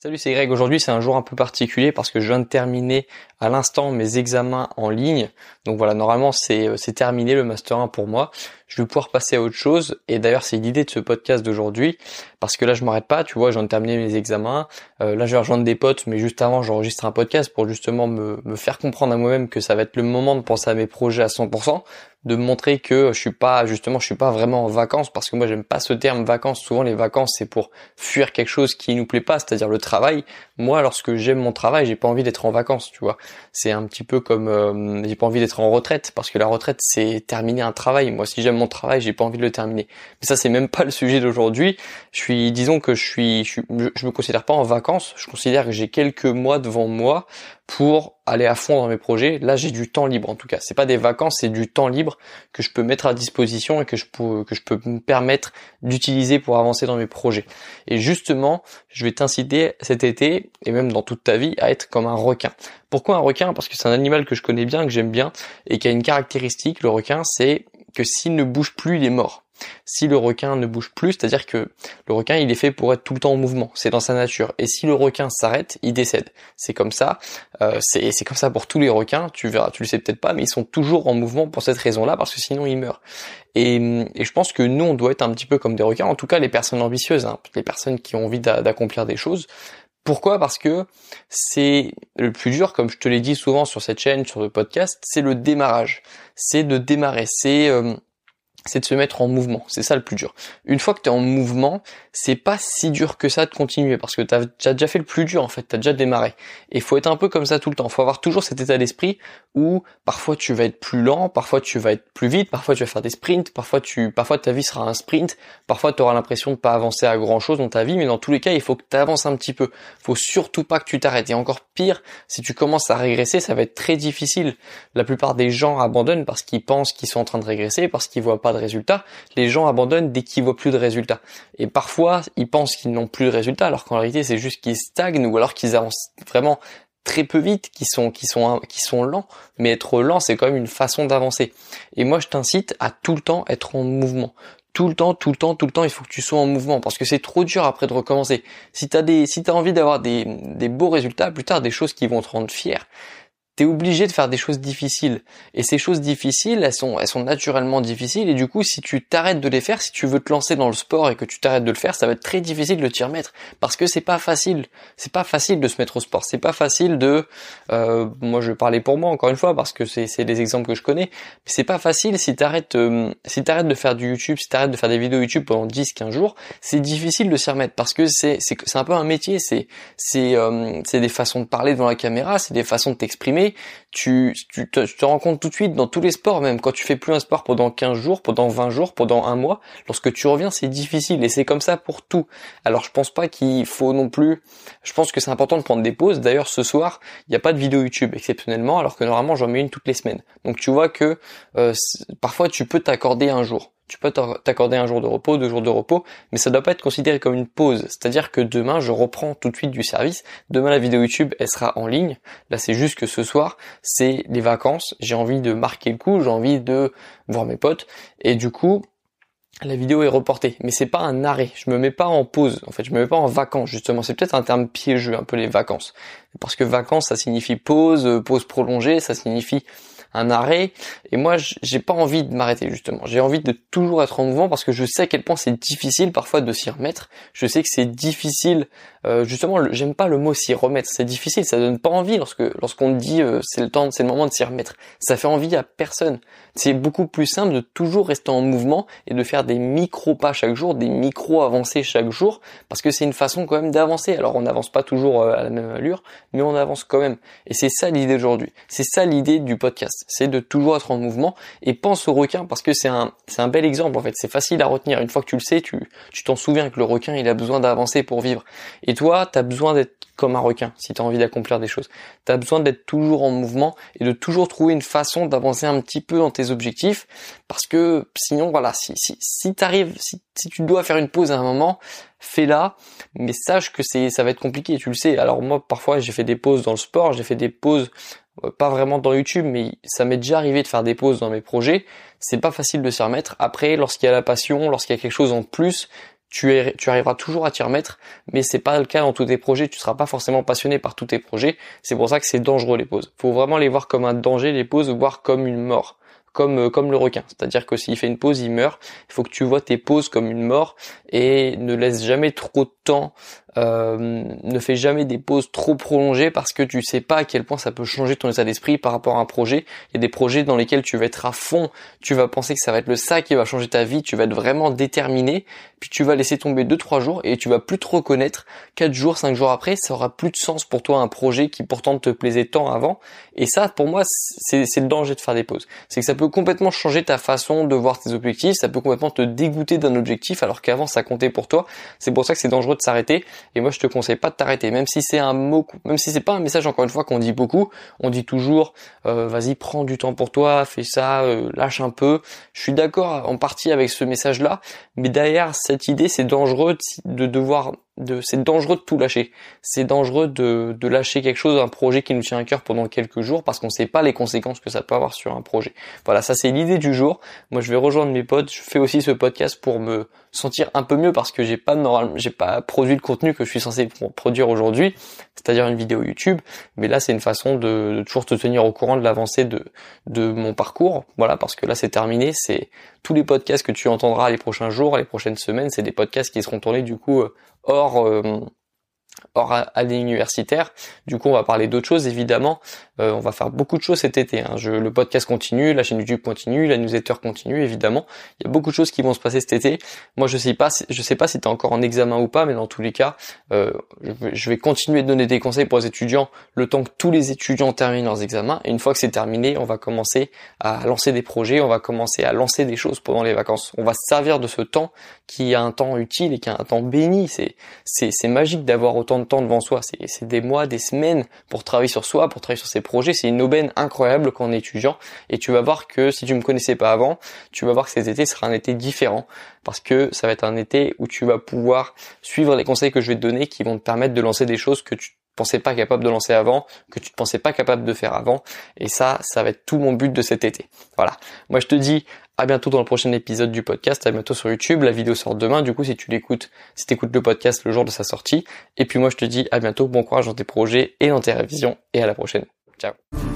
Salut, c'est Greg. Aujourd'hui, c'est un jour un peu particulier parce que je viens de terminer à l'instant mes examens en ligne. Donc voilà, normalement, c'est, euh, c'est terminé le Master 1 pour moi. Je vais pouvoir passer à autre chose. Et d'ailleurs, c'est l'idée de ce podcast d'aujourd'hui parce que là, je m'arrête pas. Tu vois, je viens de terminer mes examens. Euh, là, je vais rejoindre des potes, mais juste avant, j'enregistre un podcast pour justement me, me faire comprendre à moi-même que ça va être le moment de penser à mes projets à 100% de montrer que je suis pas justement je suis pas vraiment en vacances parce que moi j'aime pas ce terme vacances. Souvent les vacances c'est pour fuir quelque chose qui nous plaît pas c'est-à-dire le travail. Moi lorsque j'aime mon travail j'ai pas envie d'être en vacances tu vois. C'est un petit peu comme euh, j'ai pas envie d'être en retraite parce que la retraite c'est terminer un travail. Moi si j'aime mon travail j'ai pas envie de le terminer. Mais ça c'est même pas le sujet d'aujourd'hui. Je suis disons que je suis je, je me considère pas en vacances. Je considère que j'ai quelques mois devant moi pour aller à fond dans mes projets. Là, j'ai du temps libre en tout cas. C'est pas des vacances, c'est du temps libre que je peux mettre à disposition et que je peux que je peux me permettre d'utiliser pour avancer dans mes projets. Et justement, je vais t'inciter cet été et même dans toute ta vie à être comme un requin. Pourquoi un requin? Parce que c'est un animal que je connais bien, que j'aime bien et qui a une caractéristique. Le requin, c'est que s'il ne bouge plus, il est mort. Si le requin ne bouge plus, c'est-à-dire que le requin il est fait pour être tout le temps en mouvement, c'est dans sa nature. Et si le requin s'arrête, il décède. C'est comme ça. Euh, c'est comme ça pour tous les requins. Tu verras, tu le sais peut-être pas, mais ils sont toujours en mouvement pour cette raison-là, parce que sinon ils meurent. Et, je pense que nous on doit être un petit peu comme des requins. En tout cas, les personnes ambitieuses, hein, les personnes qui ont envie d'accomplir des choses. Pourquoi? Parce que c'est le plus dur, comme je te l'ai dit souvent sur cette chaîne, sur le podcast, c'est le démarrage. C'est de démarrer. C'est euh, c'est de se mettre en mouvement. C'est ça le plus dur. Une fois que tu es en mouvement, c'est pas si dur que ça de continuer parce que tu as, déjà fait le plus dur en fait, tu as déjà démarré. Et faut être un peu comme ça tout le temps. Faut avoir toujours cet état d'esprit où parfois tu vas être plus lent, parfois tu vas être plus vite, parfois tu vas faire des sprints, parfois tu parfois ta vie sera un sprint, parfois tu auras l'impression de pas avancer à grand-chose dans ta vie, mais dans tous les cas, il faut que tu avances un petit peu. Faut surtout pas que tu t'arrêtes et encore pire, si tu commences à régresser, ça va être très difficile. La plupart des gens abandonnent parce qu'ils pensent qu'ils sont en train de régresser, parce qu'ils voient pas de résultats. Les gens abandonnent dès qu'ils voient plus de résultats. Et parfois, ils pensent qu'ils n'ont plus de résultats, alors qu'en réalité, c'est juste qu'ils stagnent ou alors qu'ils avancent vraiment très peu vite, qui sont qui sont qui sont lents, mais être lent c'est quand même une façon d'avancer. Et moi je t'incite à tout le temps être en mouvement. Tout le temps, tout le temps, tout le temps, il faut que tu sois en mouvement parce que c'est trop dur après de recommencer. Si t'as des si t'as envie d'avoir des des beaux résultats plus tard, des choses qui vont te rendre fier, t'es obligé de faire des choses difficiles. Et ces choses difficiles, elles sont, elles sont naturellement difficiles. Et du coup, si tu t'arrêtes de les faire, si tu veux te lancer dans le sport et que tu t'arrêtes de le faire, ça va être très difficile de t'y remettre. Parce que c'est pas facile. C'est pas facile de se mettre au sport. C'est pas facile de, euh, moi je vais parler pour moi encore une fois parce que c'est, c'est des exemples que je connais. C'est pas facile si t'arrêtes, euh, si t'arrêtes de faire du YouTube, si t'arrêtes de faire des vidéos YouTube pendant 10, 15 jours, c'est difficile de s'y remettre parce que c'est, c'est, c'est un peu un métier. C'est, c'est, euh, c'est des façons de parler devant la caméra, c'est des façons de t'exprimer tu, te, tu rends compte tout de suite dans tous les sports, même quand tu fais plus un sport pendant 15 jours, pendant 20 jours, pendant un mois, lorsque tu reviens, c'est difficile et c'est comme ça pour tout. Alors je pense pas qu'il faut non plus, je pense que c'est important de prendre des pauses. D'ailleurs ce soir, il n'y a pas de vidéo YouTube exceptionnellement, alors que normalement j'en mets une toutes les semaines. Donc tu vois que euh, parfois tu peux t'accorder un jour tu peux t'accorder un jour de repos, deux jours de repos, mais ça doit pas être considéré comme une pause. C'est-à-dire que demain, je reprends tout de suite du service. Demain, la vidéo YouTube, elle sera en ligne. Là, c'est juste que ce soir, c'est les vacances. J'ai envie de marquer le coup, j'ai envie de voir mes potes. Et du coup, la vidéo est reportée, mais c'est pas un arrêt. Je me mets pas en pause. En fait, je me mets pas en vacances justement. C'est peut-être un terme piégeux, un peu les vacances, parce que vacances, ça signifie pause, pause prolongée, ça signifie un arrêt. Et moi, j'ai pas envie de m'arrêter justement. J'ai envie de toujours être en mouvement parce que je sais à quel point c'est difficile parfois de s'y remettre. Je sais que c'est difficile. Euh, justement, j'aime pas le mot s'y remettre. C'est difficile. Ça donne pas envie lorsque lorsqu'on dit euh, c'est le temps, c'est le moment de s'y remettre. Ça fait envie à personne. C'est beaucoup plus simple de toujours rester en mouvement et de faire des micro pas chaque jour, des micro avancées chaque jour, parce que c'est une façon quand même d'avancer. Alors on n'avance pas toujours euh, à la même allure, mais on avance quand même. Et c'est ça l'idée aujourd'hui. C'est ça l'idée du podcast c'est de toujours être en mouvement et pense au requin parce que c'est un, c'est un bel exemple en fait. C'est facile à retenir. Une fois que tu le sais, tu, tu t'en souviens que le requin il a besoin d'avancer pour vivre. Et toi, tu as besoin d'être comme un requin si tu as envie d'accomplir des choses. Tu as besoin d'être toujours en mouvement et de toujours trouver une façon d'avancer un petit peu dans tes objectifs parce que sinon voilà, si si si t'arrives si, tu dois faire une pause à un moment, fais-la, mais sache que ça va être compliqué, tu le sais. Alors moi parfois j'ai fait des pauses dans le sport, j'ai fait des pauses euh, pas vraiment dans YouTube, mais ça m'est déjà arrivé de faire des pauses dans mes projets. C'est pas facile de s'y remettre. Après, lorsqu'il y a la passion, lorsqu'il y a quelque chose en plus, tu, arriveras toujours à t'y remettre, mais c'est pas le cas dans tous tes projets. Tu seras pas forcément passionné par tous tes projets. C'est pour ça que c'est dangereux les pauses. Faut vraiment les voir comme un danger, les pauses, voire comme une mort comme euh, comme le requin. C'est-à-dire que s'il fait une pause, il meurt. Il faut que tu vois tes pauses comme une mort et ne laisse jamais trop de temps euh, ne fais jamais des pauses trop prolongées parce que tu sais pas à quel point ça peut changer ton état d'esprit par rapport à un projet. Il y a des projets dans lesquels tu vas être à fond, tu vas penser que ça va être le ça qui va changer ta vie, tu vas être vraiment déterminé, puis tu vas laisser tomber 2-3 jours et tu vas plus te reconnaître. 4 jours, 5 jours après, ça aura plus de sens pour toi un projet qui pourtant te plaisait tant avant. Et ça, pour moi, c'est le danger de faire des pauses. C'est que ça peut complètement changer ta façon de voir tes objectifs, ça peut complètement te dégoûter d'un objectif alors qu'avant ça comptait pour toi. C'est pour ça que c'est dangereux de s'arrêter et moi, je te conseille pas de t'arrêter, même si c'est un mot, même si c'est pas un message encore une fois qu'on dit beaucoup. On dit toujours, euh, vas-y, prends du temps pour toi, fais ça, euh, lâche un peu. Je suis d'accord en partie avec ce message-là, mais derrière cette idée, c'est dangereux de devoir c'est dangereux de tout lâcher. C'est dangereux de, de lâcher quelque chose, un projet qui nous tient à cœur pendant quelques jours parce qu'on ne sait pas les conséquences que ça peut avoir sur un projet. Voilà, ça c'est l'idée du jour. Moi je vais rejoindre mes potes, je fais aussi ce podcast pour me sentir un peu mieux parce que j'ai pas normal, j'ai pas produit le contenu que je suis censé produire aujourd'hui, c'est-à-dire une vidéo YouTube, mais là c'est une façon de, de, toujours te tenir au courant de l'avancée de, de mon parcours. Voilà, parce que là c'est terminé, c'est tous les podcasts que tu entendras les prochains jours, les prochaines semaines, c'est des podcasts qui seront tournés du coup euh, hors euh, hors année universitaire. Du coup, on va parler d'autres choses, évidemment. Euh, on va faire beaucoup de choses cet été. Hein. Je, le podcast continue, la chaîne YouTube continue, la newsletter continue, évidemment. Il y a beaucoup de choses qui vont se passer cet été. Moi, je sais pas, je sais pas si tu es encore en examen ou pas, mais dans tous les cas, euh, je, vais, continuer de donner des conseils pour les étudiants le temps que tous les étudiants terminent leurs examens. Et une fois que c'est terminé, on va commencer à lancer des projets, on va commencer à lancer des choses pendant les vacances. On va se servir de ce temps qui a un temps utile et qui a un temps béni. C'est c'est magique d'avoir de temps devant soi. C'est des mois, des semaines pour travailler sur soi, pour travailler sur ses projets. C'est une aubaine incroyable quand est étudiant. Et tu vas voir que si tu me connaissais pas avant, tu vas voir que cet été sera un été différent. Parce que ça va être un été où tu vas pouvoir suivre les conseils que je vais te donner qui vont te permettre de lancer des choses que tu pensais pas capable de lancer avant, que tu ne pensais pas capable de faire avant. Et ça, ça va être tout mon but de cet été. Voilà. Moi, je te dis à bientôt dans le prochain épisode du podcast. À bientôt sur YouTube. La vidéo sort demain. Du coup, si tu l'écoutes, si tu écoutes le podcast le jour de sa sortie. Et puis moi, je te dis à bientôt. Bon courage dans tes projets et dans tes révisions. Et à la prochaine. Ciao.